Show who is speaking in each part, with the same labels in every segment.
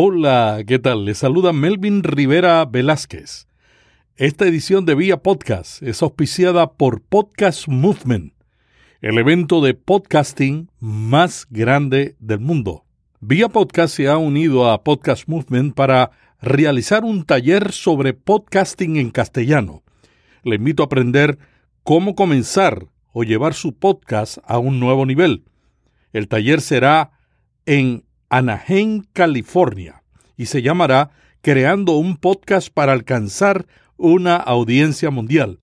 Speaker 1: Hola, ¿qué tal? Les saluda Melvin Rivera Velázquez. Esta edición de Vía Podcast es auspiciada por Podcast Movement, el evento de podcasting más grande del mundo. Vía Podcast se ha unido a Podcast Movement para realizar un taller sobre podcasting en castellano. Le invito a aprender cómo comenzar o llevar su podcast a un nuevo nivel. El taller será en Anaheim, California, y se llamará Creando un podcast para alcanzar una audiencia mundial.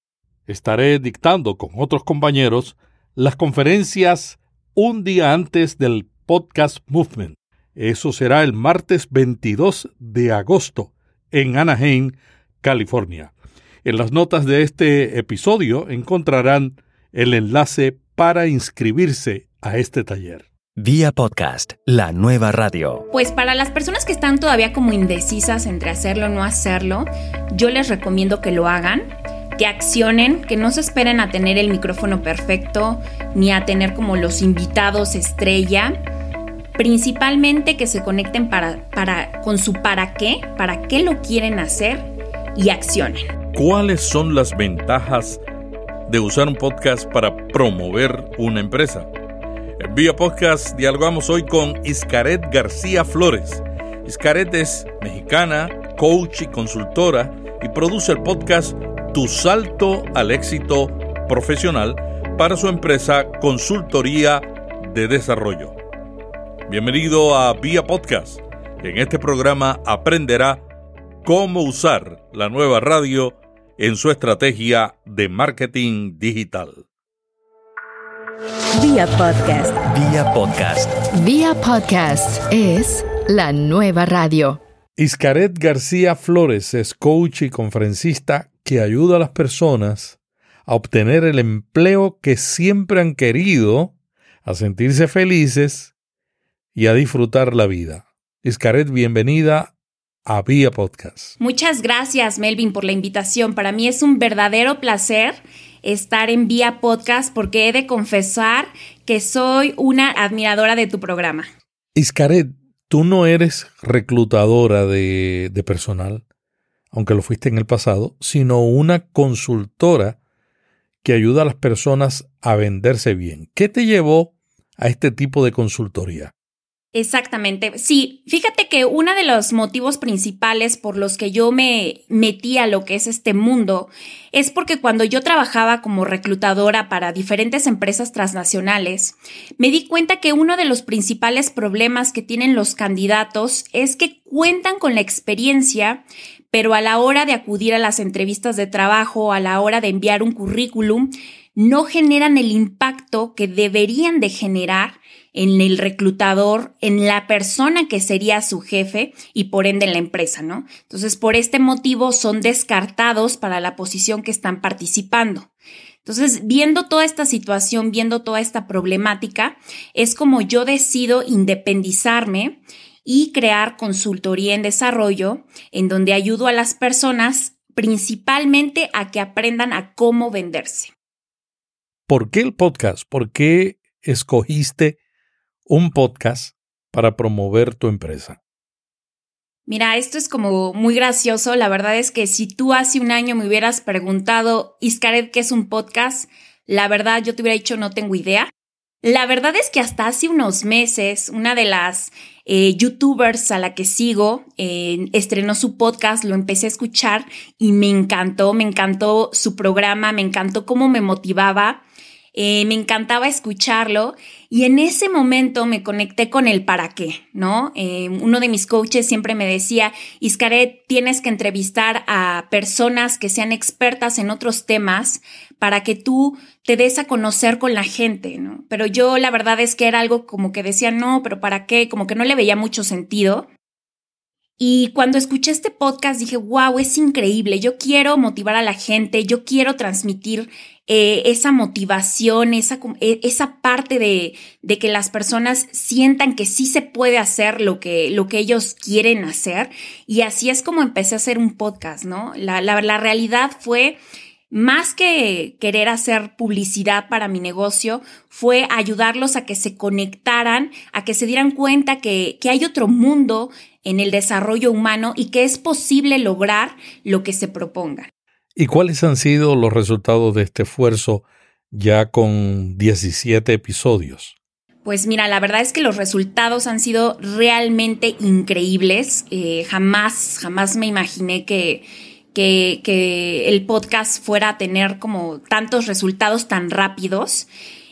Speaker 1: Estaré dictando con otros compañeros las conferencias un día antes del Podcast Movement. Eso será el martes 22 de agosto en Anaheim, California. En las notas de este episodio encontrarán el enlace para inscribirse a este taller.
Speaker 2: Vía podcast, la nueva radio.
Speaker 3: Pues para las personas que están todavía como indecisas entre hacerlo o no hacerlo, yo les recomiendo que lo hagan, que accionen, que no se esperen a tener el micrófono perfecto ni a tener como los invitados estrella. Principalmente que se conecten para, para, con su para qué, para qué lo quieren hacer y accionen.
Speaker 1: ¿Cuáles son las ventajas de usar un podcast para promover una empresa? Vía Podcast dialogamos hoy con Iscaret García Flores. Iscaret es mexicana, coach y consultora y produce el podcast Tu Salto al Éxito Profesional para su empresa Consultoría de Desarrollo. Bienvenido a Vía Podcast. En este programa aprenderá cómo usar la nueva radio en su estrategia de marketing digital.
Speaker 2: Vía podcast. Vía podcast.
Speaker 4: Vía podcast es la nueva radio.
Speaker 1: Iscaret García Flores es coach y conferencista que ayuda a las personas a obtener el empleo que siempre han querido, a sentirse felices y a disfrutar la vida. Iscaret, bienvenida a Vía Podcast.
Speaker 3: Muchas gracias, Melvin, por la invitación. Para mí es un verdadero placer estar en Vía Podcast porque he de confesar que soy una admiradora de tu programa.
Speaker 1: Iscaret, tú no eres reclutadora de, de personal, aunque lo fuiste en el pasado, sino una consultora que ayuda a las personas a venderse bien. ¿Qué te llevó a este tipo de consultoría?
Speaker 3: Exactamente. Sí, fíjate que uno de los motivos principales por los que yo me metí a lo que es este mundo es porque cuando yo trabajaba como reclutadora para diferentes empresas transnacionales, me di cuenta que uno de los principales problemas que tienen los candidatos es que cuentan con la experiencia, pero a la hora de acudir a las entrevistas de trabajo, a la hora de enviar un currículum, no generan el impacto que deberían de generar en el reclutador, en la persona que sería su jefe y por ende en la empresa, ¿no? Entonces, por este motivo son descartados para la posición que están participando. Entonces, viendo toda esta situación, viendo toda esta problemática, es como yo decido independizarme y crear consultoría en desarrollo, en donde ayudo a las personas principalmente a que aprendan a cómo venderse.
Speaker 1: ¿Por qué el podcast? ¿Por qué escogiste un podcast para promover tu empresa?
Speaker 3: Mira, esto es como muy gracioso. La verdad es que si tú hace un año me hubieras preguntado, Iscaret, ¿qué es un podcast? La verdad, yo te hubiera dicho, no tengo idea. La verdad es que hasta hace unos meses, una de las eh, youtubers a la que sigo eh, estrenó su podcast, lo empecé a escuchar y me encantó, me encantó su programa, me encantó cómo me motivaba. Eh, me encantaba escucharlo y en ese momento me conecté con el para qué, ¿no? Eh, uno de mis coaches siempre me decía, Iscaret, tienes que entrevistar a personas que sean expertas en otros temas para que tú te des a conocer con la gente, ¿no? Pero yo la verdad es que era algo como que decía, no, pero ¿para qué? Como que no le veía mucho sentido. Y cuando escuché este podcast dije, wow, es increíble, yo quiero motivar a la gente, yo quiero transmitir eh, esa motivación, esa, e, esa parte de, de, que las personas sientan que sí se puede hacer lo que, lo que ellos quieren hacer. Y así es como empecé a hacer un podcast, ¿no? La, la, la realidad fue más que querer hacer publicidad para mi negocio, fue ayudarlos a que se conectaran, a que se dieran cuenta que, que hay otro mundo en el desarrollo humano y que es posible lograr lo que se proponga.
Speaker 1: ¿Y cuáles han sido los resultados de este esfuerzo ya con 17 episodios?
Speaker 3: Pues mira, la verdad es que los resultados han sido realmente increíbles. Eh, jamás, jamás me imaginé que, que, que, el podcast fuera a tener como tantos resultados tan rápidos.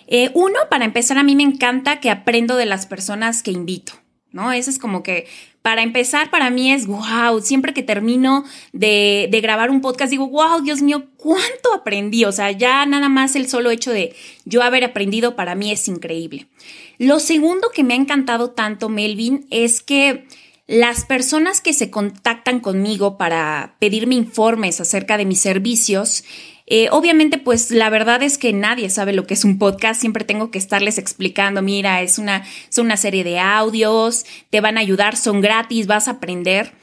Speaker 3: Eh, uno, para empezar, a mí me encanta que aprendo de las personas que invito. ¿no? Eso es como que, para empezar, para mí es, wow, siempre que termino de, de, grabar un podcast, digo, wow, Dios mío, ¿cuánto aprendí? O sea, ya nada más el solo hecho de yo haber aprendido para mí es increíble. Lo segundo que me ha encantado tanto, Melvin, es que las personas que se contactan conmigo para pedirme informes acerca de mis servicios, eh, obviamente, pues la verdad es que nadie sabe lo que es un podcast. Siempre tengo que estarles explicando, mira, es una, es una serie de audios, te van a ayudar, son gratis, vas a aprender.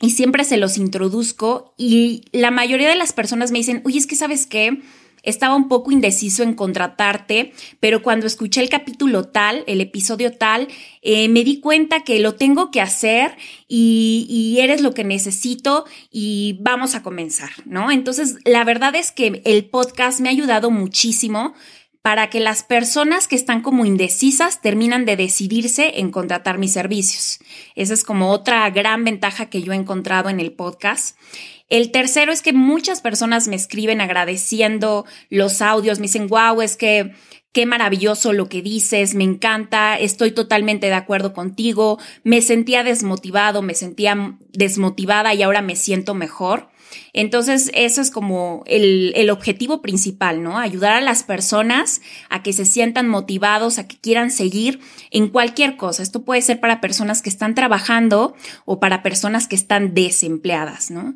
Speaker 3: Y siempre se los introduzco y la mayoría de las personas me dicen, oye, es que sabes qué, estaba un poco indeciso en contratarte, pero cuando escuché el capítulo tal, el episodio tal, eh, me di cuenta que lo tengo que hacer y, y, eres lo que necesito y vamos a comenzar, ¿no? Entonces, la verdad es que el podcast me ha ayudado muchísimo para que las personas que están como indecisas terminan de decidirse en contratar mis servicios. Esa es como otra gran ventaja que yo he encontrado en el podcast. El tercero es que muchas personas me escriben agradeciendo los audios, me dicen, wow, es que qué maravilloso lo que dices, me encanta, estoy totalmente de acuerdo contigo, me sentía desmotivado, me sentía desmotivada y ahora me siento mejor. Entonces, eso es como el, el, objetivo principal, ¿no? Ayudar a las personas a que se sientan motivados, a que quieran seguir en cualquier cosa. Esto puede ser para personas que están trabajando o para personas que están desempleadas, ¿no?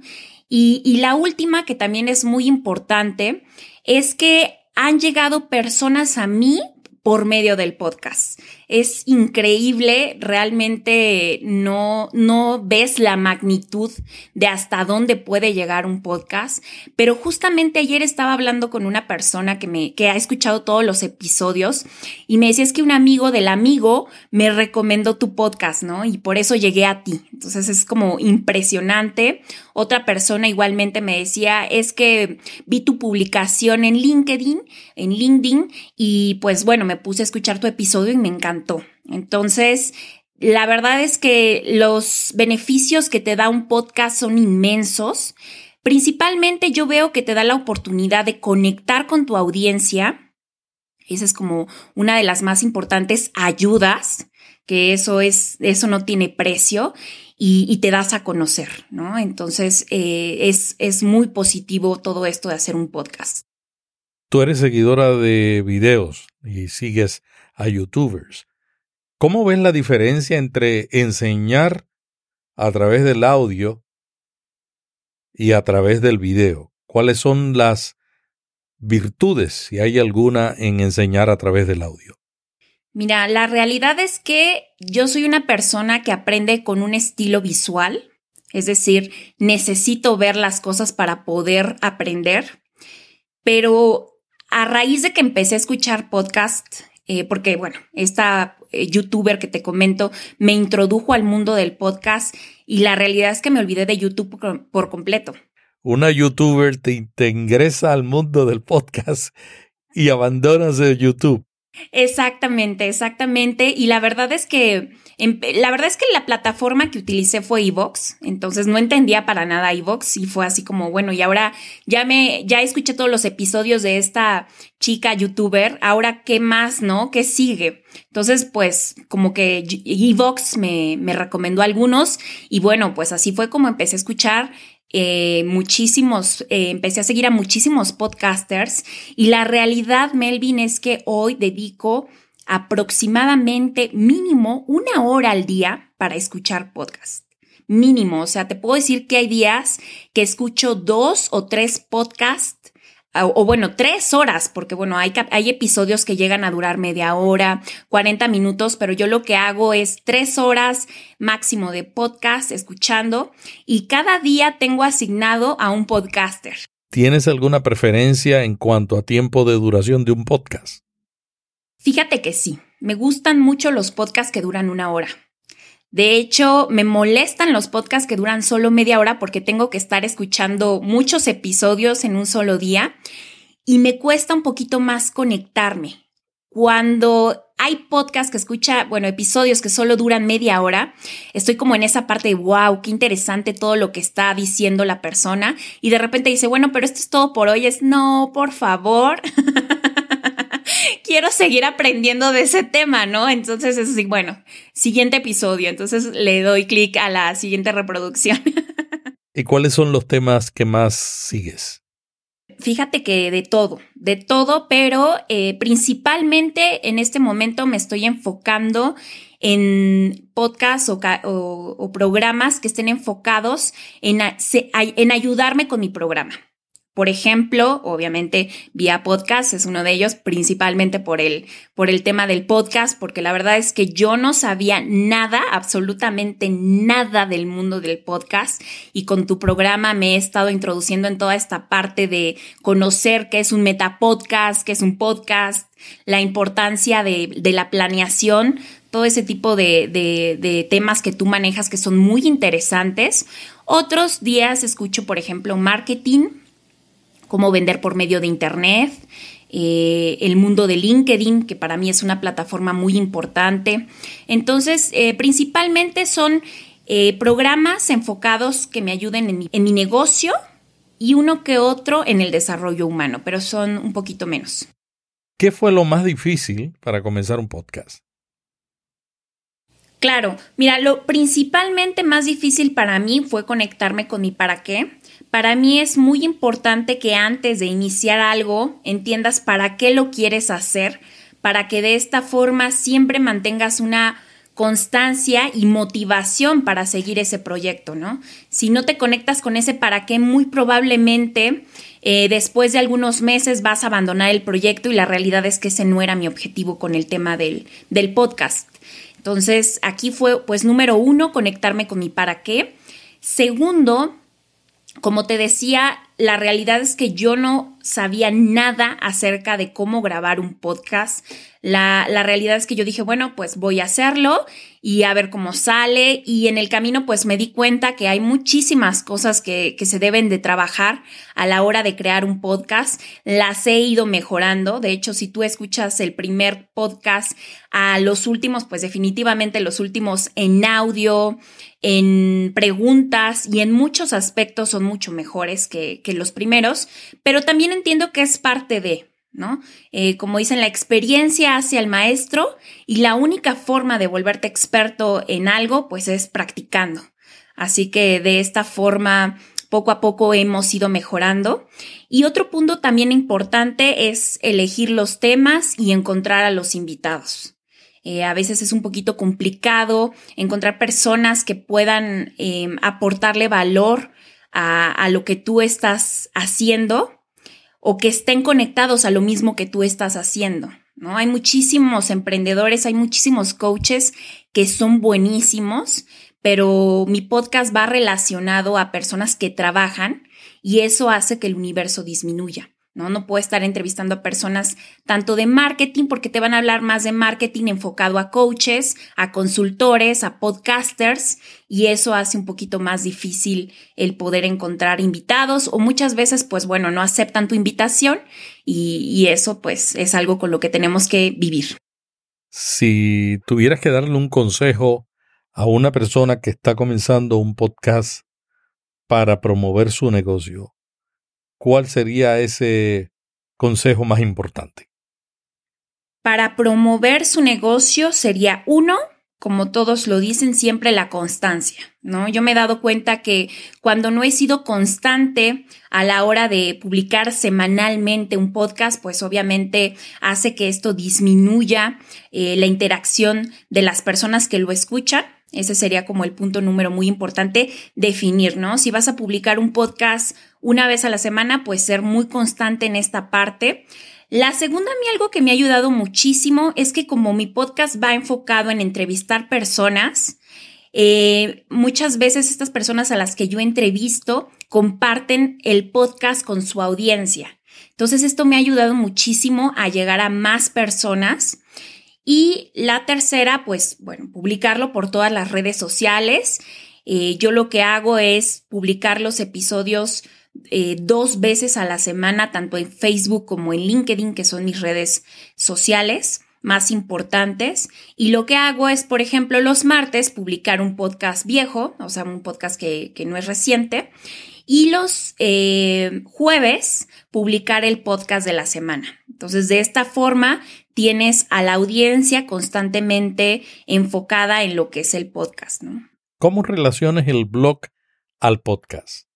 Speaker 3: Y, y la última, que también es muy importante, es que han llegado personas a mí por medio del podcast. Es increíble, realmente no, no ves la magnitud de hasta dónde puede llegar un podcast, pero justamente ayer estaba hablando con una persona que me, que ha escuchado todos los episodios y me decía es que un amigo del amigo me recomendó tu podcast, ¿no? Y por eso llegué a ti. Entonces es como impresionante. Otra persona igualmente me decía es que vi tu publicación en LinkedIn, en LinkedIn y pues bueno, me puse a escuchar tu episodio y me encantó. Entonces, la verdad es que los beneficios que te da un podcast son inmensos. Principalmente yo veo que te da la oportunidad de conectar con tu audiencia. Esa es como una de las más importantes ayudas, que eso es, eso no tiene precio y, te das a conocer, ¿no? Entonces eh, es, es muy positivo todo esto de hacer un podcast.
Speaker 1: Tú eres seguidora de videos y sigues a youtubers. ¿Cómo ves la diferencia entre enseñar a través del audio y a través del video? ¿Cuáles son las virtudes, si hay alguna, en enseñar a través del audio?
Speaker 3: Mira, la realidad es que yo soy una persona que aprende con un estilo visual, es decir, necesito ver las cosas para poder aprender, pero a raíz de que empecé a escuchar podcast, eh, porque bueno, esta eh, youtuber que te comento me introdujo al mundo del podcast y la realidad es que me olvidé de YouTube por, completo.
Speaker 1: Una youtuber te, te, ingresa al mundo del podcast y abandonas de YouTube.
Speaker 3: Exactamente, exactamente. Y la verdad es que la verdad es que la plataforma que utilicé fue Evox, entonces no entendía para nada Evox y fue así como, bueno, y ahora ya me, ya escuché todos los episodios de esta chica youtuber, ahora qué más, ¿no? ¿Qué sigue? Entonces, pues como que Evox me, me recomendó algunos y bueno, pues así fue como empecé a escuchar eh, muchísimos, eh, empecé a seguir a muchísimos podcasters y la realidad, Melvin, es que hoy dedico aproximadamente mínimo una hora al día para escuchar podcast. Mínimo, o sea, te puedo decir que hay días que escucho dos o tres podcasts o, bueno, tres horas, porque bueno, hay, hay episodios que llegan a durar media hora, 40 minutos, pero yo lo que hago es tres horas máximo de podcast escuchando y cada día tengo asignado a un podcaster.
Speaker 1: ¿Tienes alguna preferencia en cuanto a tiempo de duración de un podcast?
Speaker 3: Fíjate que sí, me gustan mucho los podcasts que duran una hora. De hecho, me molestan los podcasts que duran solo media hora porque tengo que estar escuchando muchos episodios en un solo día y me cuesta un poquito más conectarme. Cuando hay podcasts que escucha, bueno, episodios que solo duran media hora, estoy como en esa parte de, wow, qué interesante todo lo que está diciendo la persona. Y de repente dice, bueno, pero esto es todo por hoy. Es, no, por favor. quiero seguir aprendiendo de ese tema, ¿no? Entonces es así, bueno, siguiente episodio, entonces le doy clic a la siguiente reproducción.
Speaker 1: ¿Y cuáles son los temas que más sigues?
Speaker 3: Fíjate que de todo, de todo, pero eh, principalmente en este momento me estoy enfocando en podcasts o, programas que estén enfocados en, en ayudarme con mi programa. Por ejemplo, obviamente vía podcast es uno de ellos, principalmente por el, por el tema del podcast, porque la verdad es que yo no sabía nada, absolutamente nada del mundo del podcast y con tu programa me he estado introduciendo en toda esta parte de conocer qué es un metapodcast, qué es un podcast, la importancia de, de la planeación, todo ese tipo de, de, de temas que tú manejas que son muy interesantes. Otros días escucho, por ejemplo, marketing cómo vender por medio de Internet, eh, el mundo de LinkedIn, que para mí es una plataforma muy importante. Entonces, eh, principalmente son eh, programas enfocados que me ayuden en mi, en mi negocio y uno que otro en el desarrollo humano, pero son un poquito menos.
Speaker 1: ¿Qué fue lo más difícil para comenzar un podcast?
Speaker 3: Claro, mira, lo principalmente más difícil para mí fue conectarme con mi para qué. Para mí es muy importante que antes de iniciar algo entiendas para qué lo quieres hacer, para que de esta forma siempre mantengas una constancia y motivación para seguir ese proyecto, ¿no? Si no te conectas con ese para qué, muy probablemente eh, después de algunos meses vas a abandonar el proyecto y la realidad es que ese no era mi objetivo con el tema del, del podcast. Entonces, aquí fue, pues, número uno, conectarme con mi para qué. Segundo, como te decía, la realidad es que yo no sabía nada acerca de cómo grabar un podcast. La, la, realidad es que yo dije, bueno, pues voy a hacerlo y a ver cómo sale. Y en el camino, pues me di cuenta que hay muchísimas cosas que, que se deben de trabajar a la hora de crear un podcast. Las he ido mejorando. De hecho, si tú escuchas el primer podcast a los últimos, pues definitivamente los últimos en audio, en preguntas y en muchos aspectos son mucho mejores que, que los primeros, pero también entiendo que es parte de, ¿no? Eh, como dicen, la experiencia hacia el maestro y la única forma de volverte experto en algo, pues es practicando. Así que de esta forma, poco a poco hemos ido mejorando. Y otro punto también importante es elegir los temas y encontrar a los invitados. Eh, a veces es un poquito complicado encontrar personas que puedan eh, aportarle valor a, a lo que tú estás haciendo o que estén conectados a lo mismo que tú estás haciendo. ¿no? Hay muchísimos emprendedores, hay muchísimos coaches que son buenísimos, pero mi podcast va relacionado a personas que trabajan y eso hace que el universo disminuya. ¿No? No puedo estar entrevistando a personas tanto de marketing porque te van a hablar más de marketing enfocado a coaches, a consultores, a podcasters y eso hace un poquito más difícil el poder encontrar invitados o muchas veces pues bueno, no aceptan tu invitación y, y eso pues es algo con lo que tenemos que vivir.
Speaker 1: Si tuvieras que darle un consejo a una persona que está comenzando un podcast para promover su negocio, ¿cuál sería ese consejo más importante?
Speaker 3: Para promover su negocio sería uno, como todos lo dicen, siempre la constancia, ¿no? Yo me he dado cuenta que cuando no he sido constante a la hora de publicar semanalmente un podcast, pues obviamente hace que esto disminuya eh, la interacción de las personas que lo escuchan ese sería como el punto número muy importante, definir, ¿no? Si vas a publicar un podcast una vez a la semana, pues ser muy constante en esta parte. La segunda, a mí algo que me ha ayudado muchísimo es que como mi podcast va enfocado en entrevistar personas, eh, muchas veces estas personas a las que yo entrevisto comparten el podcast con su audiencia. Entonces esto me ha ayudado muchísimo a llegar a más personas Y la tercera, pues bueno, publicarlo por todas las redes sociales. Eh, yo lo que hago es publicar los episodios eh, dos veces a la semana, tanto en Facebook como en LinkedIn, que son mis redes sociales más importantes. Y lo que hago es, por ejemplo, los martes publicar un podcast viejo, o sea, un podcast que, que no es reciente. Y los eh, jueves publicar el podcast de la semana. Entonces, de esta forma, tienes a la audiencia constantemente enfocada en lo que es el podcast, ¿no?
Speaker 1: ¿Cómo relaciones el blog al podcast?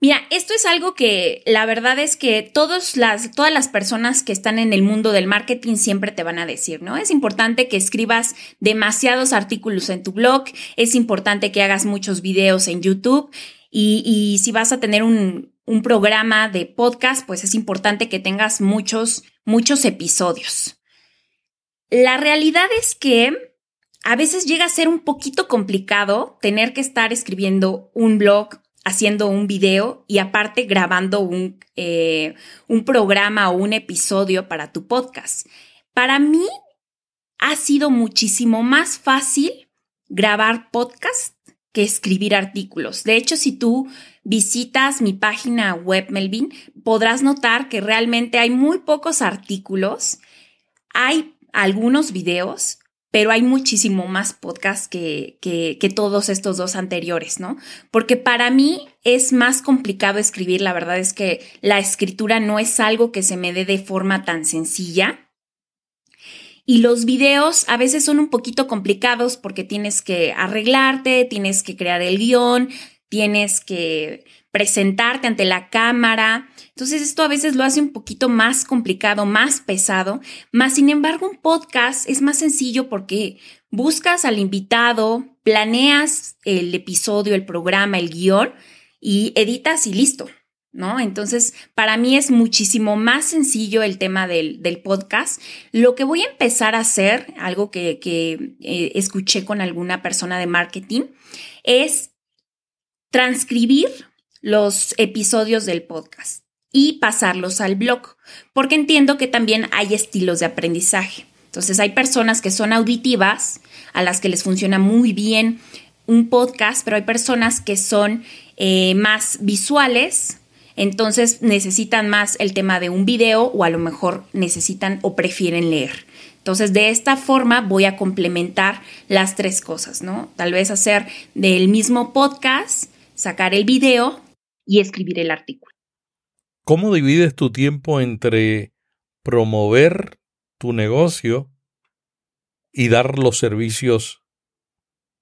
Speaker 3: Mira, esto es algo que la verdad es que todas las, todas las personas que están en el mundo del marketing siempre te van a decir, ¿no? Es importante que escribas demasiados artículos en tu blog, es importante que hagas muchos videos en YouTube y, y si vas a tener un, un programa de podcast, pues es importante que tengas muchos, muchos episodios. La realidad es que a veces llega a ser un poquito complicado tener que estar escribiendo un blog, haciendo un video y aparte grabando un, eh, un programa o un episodio para tu podcast. Para mí ha sido muchísimo más fácil grabar podcast que escribir artículos. De hecho, si tú visitas mi página web, Melvin, podrás notar que realmente hay muy pocos artículos, hay algunos videos, pero hay muchísimo más podcasts que, que, que, todos estos dos anteriores, ¿no? Porque para mí es más complicado escribir, la verdad es que la escritura no es algo que se me dé de forma tan sencilla. Y los videos a veces son un poquito complicados porque tienes que arreglarte, tienes que crear el guion, tienes que presentarte ante la cámara. Entonces esto a veces lo hace un poquito más complicado, más pesado, más sin embargo un podcast es más sencillo porque buscas al invitado, planeas el episodio, el programa, el guion y editas y listo. ¿No? Entonces, para mí es muchísimo más sencillo el tema del, podcast. Lo que voy a empezar a hacer, algo que, que eh, escuché con alguna persona de marketing, es transcribir los episodios del podcast y pasarlos al blog, porque entiendo que también hay estilos de aprendizaje. Entonces hay personas que son auditivas, a las que les funciona muy bien un podcast, pero hay personas que son eh, más visuales, entonces necesitan más el tema de un video o a lo mejor necesitan o prefieren leer. Entonces, de esta forma voy a complementar las tres cosas, ¿no? Tal vez hacer del mismo podcast sacar el video y escribir el artículo.
Speaker 1: ¿Cómo divides tu tiempo entre promover tu negocio y dar los servicios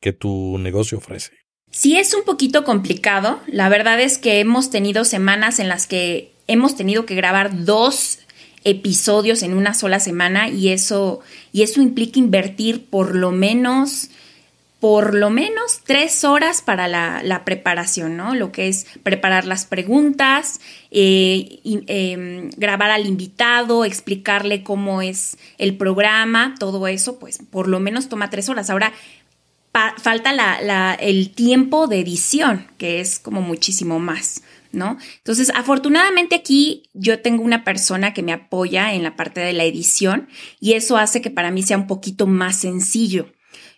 Speaker 1: que tu negocio ofrece?
Speaker 3: Sí, es un poquito complicado. La verdad es que hemos tenido semanas en las que hemos tenido que grabar dos episodios en una sola semana y eso, y eso implica invertir por lo menos por lo menos tres horas para la, preparación, ¿no? Lo que es preparar las preguntas, eh, em, grabar al invitado, explicarle cómo es el programa, todo eso, pues por lo menos toma tres horas. Ahora, falta la, el tiempo de edición, que es como muchísimo más. ¿No? Entonces, afortunadamente aquí yo tengo una persona que me apoya en la parte de la edición y eso hace que para mí sea un poquito más sencillo.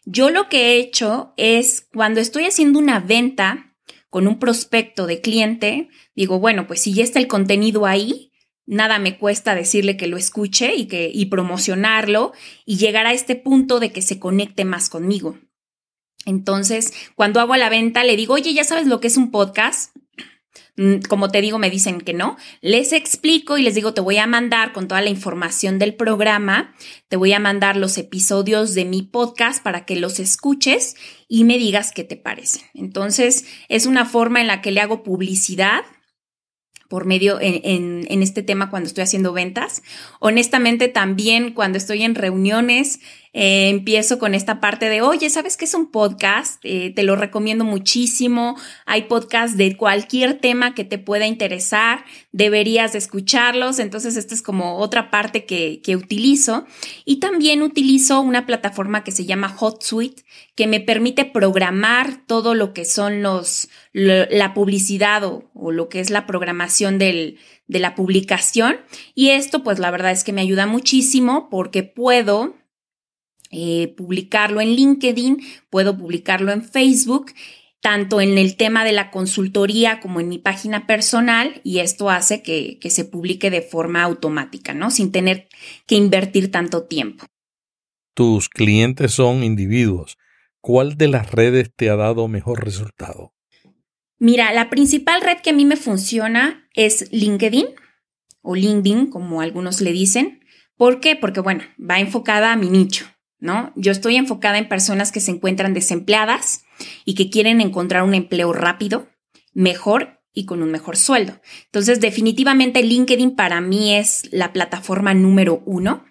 Speaker 3: Yo lo que he hecho es cuando estoy haciendo una venta con un prospecto de cliente, digo, bueno, pues si ya está el contenido ahí, nada me cuesta decirle que lo escuche y que y promocionarlo y llegar a este punto de que se conecte más conmigo. Entonces, cuando hago la venta, le digo, oye, ya sabes lo que es un podcast. Mm, como te digo, me dicen que no. Les explico y les digo, te voy a mandar con toda la información del programa, te voy a mandar los episodios de mi podcast para que los escuches y me digas qué te parecen. Entonces, es una forma en la que le hago publicidad por medio en, en, este tema cuando estoy haciendo ventas. Honestamente, también cuando estoy en reuniones, eh, empiezo con esta parte de, oye, ¿sabes qué es un podcast? Eh, te lo recomiendo muchísimo. Hay podcasts de cualquier tema que te pueda interesar. Deberías escucharlos. Entonces, esta es como otra parte que, que utilizo. Y también utilizo una plataforma que se llama HotSuite, que me permite programar todo lo que son los, la publicidad o, o lo que es la programación del, de la publicación. Y esto, pues la verdad es que me ayuda muchísimo porque puedo eh, publicarlo en LinkedIn, puedo publicarlo en Facebook, tanto en el tema de la consultoría como en mi página personal, y esto hace que, que se publique de forma automática, ¿no? Sin tener que invertir tanto tiempo.
Speaker 1: Tus clientes son individuos. ¿Cuál de las redes te ha dado mejor resultado?
Speaker 3: Mira, la principal red que a mí me funciona es LinkedIn o LinkedIn, como algunos le dicen. ¿Por qué? Porque, bueno, va enfocada a mi nicho. ¿No? Yo estoy enfocada en personas que se encuentran desempleadas y que quieren encontrar un empleo rápido, mejor y con un mejor sueldo. Entonces, definitivamente LinkedIn para mí es la plataforma número uno.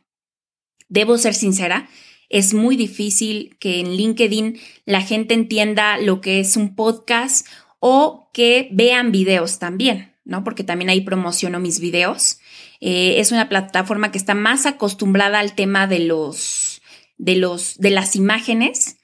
Speaker 3: Debo ser sincera, es muy difícil que en LinkedIn la gente entienda lo que es un podcast o que vean videos también, ¿no? Porque también ahí promociono mis videos. Eh, es una plataforma que está más acostumbrada al tema de los de, los, de las imágenes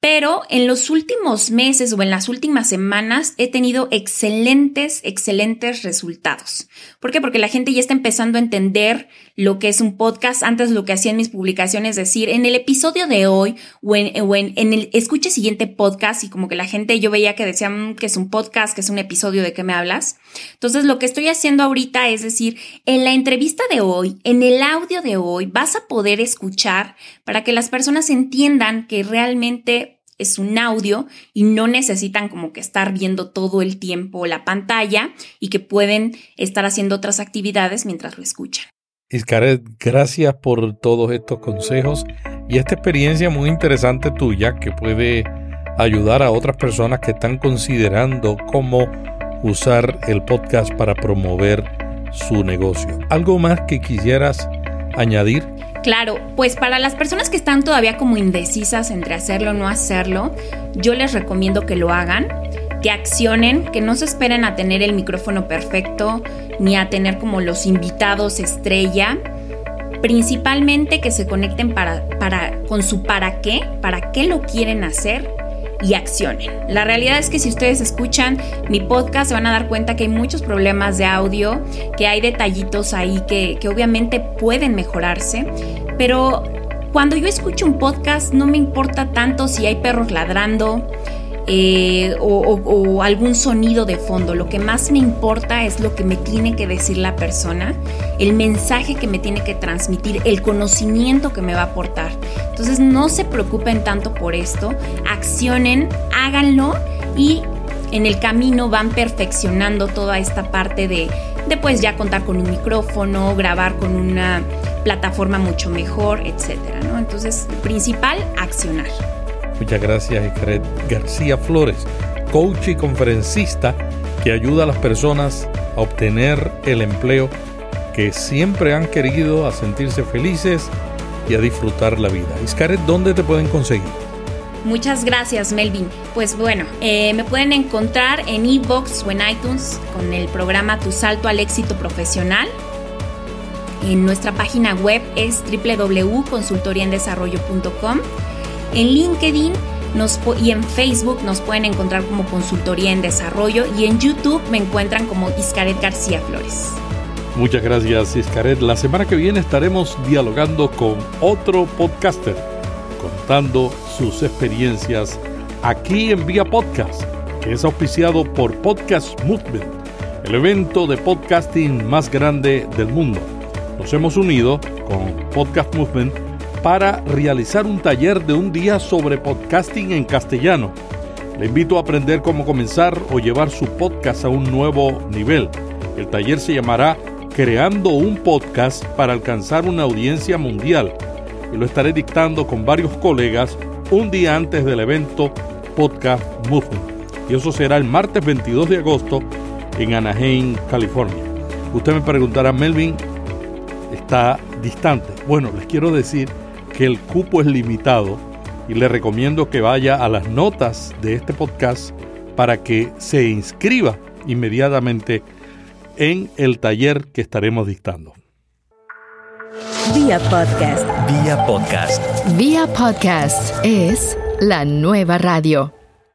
Speaker 3: pero en los últimos meses o en las últimas semanas he tenido excelentes, excelentes resultados. ¿Por qué? Porque la gente ya está empezando a entender lo que es un podcast. Antes lo que hacía en mis publicaciones, es decir, en el episodio de hoy o en, el escuche siguiente podcast y como que la gente yo veía que decían que es un podcast, que es un episodio de qué me hablas. Entonces lo que estoy haciendo ahorita es decir, en la entrevista de hoy, en el audio de hoy, vas a poder escuchar para que las personas entiendan que realmente es un audio y no necesitan como que estar viendo todo el tiempo la pantalla y que pueden estar haciendo otras actividades mientras lo escuchan.
Speaker 1: Iscaret, gracias por todos estos consejos y esta experiencia muy interesante tuya que puede ayudar a otras personas que están considerando cómo usar el podcast para promover su negocio. ¿Algo más que quisieras añadir?
Speaker 3: Claro, pues para las personas que están todavía como indecisas entre hacerlo o no hacerlo, yo les recomiendo que lo hagan, que accionen, que no se esperen a tener el micrófono perfecto ni a tener como los invitados estrella. Principalmente que se conecten para, para, con su para qué, para qué lo quieren hacer y accionen. La realidad es que si ustedes escuchan mi podcast se van a dar cuenta que hay muchos problemas de audio, que hay detallitos ahí que, que obviamente pueden mejorarse, pero cuando yo escucho un podcast no me importa tanto si hay perros ladrando, eh, o, algún sonido de fondo. Lo que más me importa es lo que me tiene que decir la persona, el mensaje que me tiene que transmitir, el conocimiento que me va a aportar. Entonces no se preocupen tanto por esto, accionen, háganlo y en el camino van perfeccionando toda esta parte de, de pues ya contar con un micrófono, grabar con una plataforma mucho mejor, etcétera, ¿no? Entonces, principal, accionar.
Speaker 1: Muchas gracias, Ikaret García Flores, coach y conferencista que ayuda a las personas a obtener el empleo que siempre han querido, a sentirse felices y a disfrutar la vida. Iscaret, ¿dónde te pueden conseguir?
Speaker 3: Muchas gracias, Melvin. Pues bueno, eh, me pueden encontrar en iVoox o en iTunes con el programa Tu Salto al Éxito Profesional. En nuestra página web es www.consultoriaendesarrollo.com en LinkedIn y en Facebook nos pueden encontrar como Consultoría en Desarrollo y en YouTube me encuentran como Iscaret García Flores.
Speaker 1: Muchas gracias Iscaret. La semana que viene estaremos dialogando con otro podcaster, contando sus experiencias aquí en Vía Podcast, que es auspiciado por Podcast Movement, el evento de podcasting más grande del mundo. Nos hemos unido con Podcast Movement para realizar un taller de un día sobre podcasting en castellano. Le invito a aprender cómo comenzar o llevar su podcast a un nuevo nivel. El taller se llamará Creando un podcast para alcanzar una audiencia mundial y lo estaré dictando con varios colegas un día antes del evento Podcast Movement. Y eso será el martes 22 de agosto en Anaheim, California. Usted me preguntará, Melvin, está distante. Bueno, les quiero decir que el cupo es limitado y le recomiendo que vaya a las notas de este podcast para que se inscriba inmediatamente en el taller que estaremos dictando.
Speaker 2: Vía podcast. Vía podcast.
Speaker 4: Vía podcast es la nueva radio.